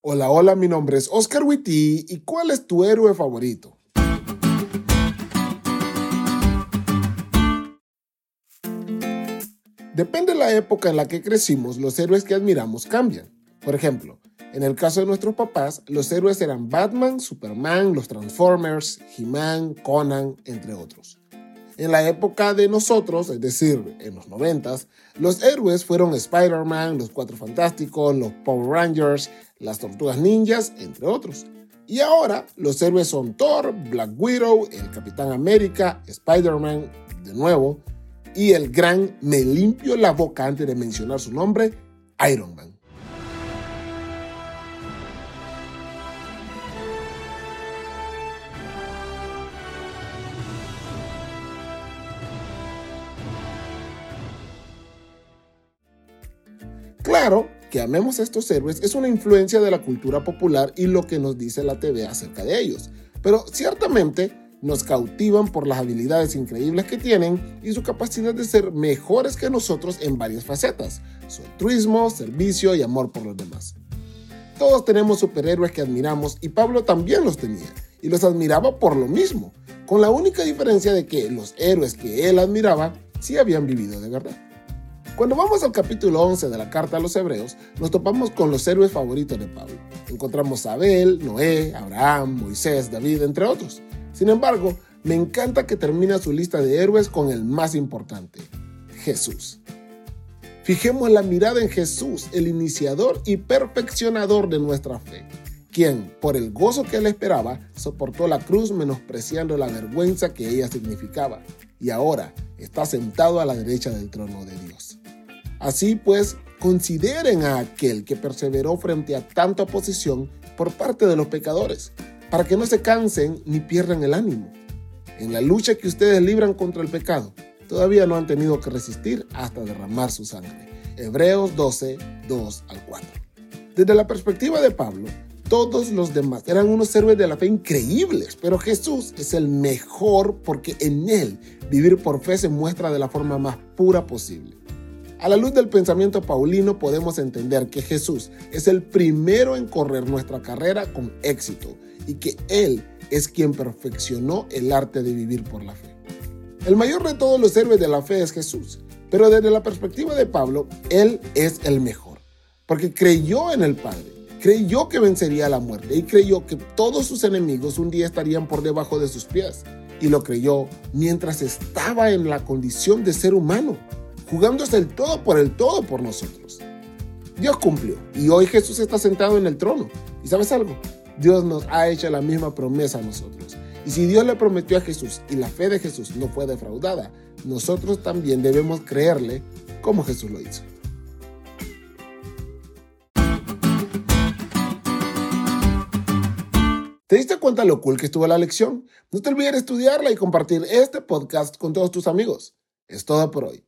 Hola, hola, mi nombre es Oscar Witty y ¿cuál es tu héroe favorito? Depende de la época en la que crecimos, los héroes que admiramos cambian. Por ejemplo, en el caso de nuestros papás, los héroes eran Batman, Superman, los Transformers, He-Man, Conan, entre otros. En la época de nosotros, es decir, en los noventas, los héroes fueron Spider-Man, los Cuatro Fantásticos, los Power Rangers, las Tortugas Ninjas, entre otros. Y ahora los héroes son Thor, Black Widow, el Capitán América, Spider-Man, de nuevo, y el gran, me limpio la boca antes de mencionar su nombre, Iron Man. Claro que amemos a estos héroes es una influencia de la cultura popular y lo que nos dice la TV acerca de ellos, pero ciertamente nos cautivan por las habilidades increíbles que tienen y su capacidad de ser mejores que nosotros en varias facetas, su altruismo, servicio y amor por los demás. Todos tenemos superhéroes que admiramos y Pablo también los tenía y los admiraba por lo mismo, con la única diferencia de que los héroes que él admiraba sí habían vivido de verdad. Cuando vamos al capítulo 11 de la carta a los hebreos, nos topamos con los héroes favoritos de Pablo. Encontramos a Abel, Noé, Abraham, Moisés, David, entre otros. Sin embargo, me encanta que termina su lista de héroes con el más importante, Jesús. Fijemos la mirada en Jesús, el iniciador y perfeccionador de nuestra fe, quien, por el gozo que él esperaba, soportó la cruz menospreciando la vergüenza que ella significaba, y ahora está sentado a la derecha del trono de Dios. Así pues, consideren a aquel que perseveró frente a tanta oposición por parte de los pecadores, para que no se cansen ni pierdan el ánimo. En la lucha que ustedes libran contra el pecado, todavía no han tenido que resistir hasta derramar su sangre. Hebreos 12, 2 al 4. Desde la perspectiva de Pablo, todos los demás eran unos héroes de la fe increíbles, pero Jesús es el mejor porque en él vivir por fe se muestra de la forma más pura posible. A la luz del pensamiento paulino podemos entender que Jesús es el primero en correr nuestra carrera con éxito y que Él es quien perfeccionó el arte de vivir por la fe. El mayor de todos los héroes de la fe es Jesús, pero desde la perspectiva de Pablo, Él es el mejor, porque creyó en el Padre, creyó que vencería la muerte y creyó que todos sus enemigos un día estarían por debajo de sus pies. Y lo creyó mientras estaba en la condición de ser humano jugándose el todo por el todo por nosotros. Dios cumplió y hoy Jesús está sentado en el trono. ¿Y sabes algo? Dios nos ha hecho la misma promesa a nosotros. Y si Dios le prometió a Jesús y la fe de Jesús no fue defraudada, nosotros también debemos creerle como Jesús lo hizo. ¿Te diste cuenta lo cool que estuvo la lección? No te olvides de estudiarla y compartir este podcast con todos tus amigos. Es todo por hoy